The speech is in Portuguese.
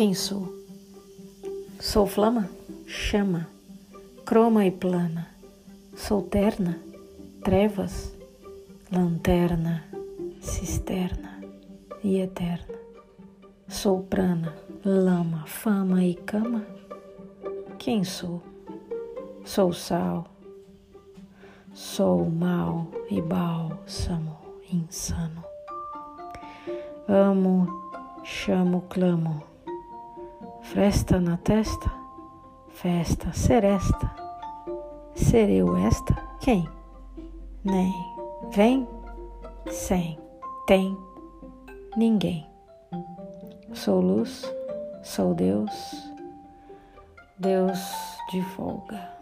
Quem sou? Sou flama, chama, croma e plana. Sou terna, trevas, lanterna, cisterna e eterna. Sou prana, lama, fama e cama. Quem sou? Sou sal, sou mal e bálsamo insano. Amo, chamo, clamo Fresta na testa, festa, seresta. Ser eu esta? Quem? Nem. Vem? Sem. Tem? Ninguém. Sou luz, sou Deus, Deus de folga.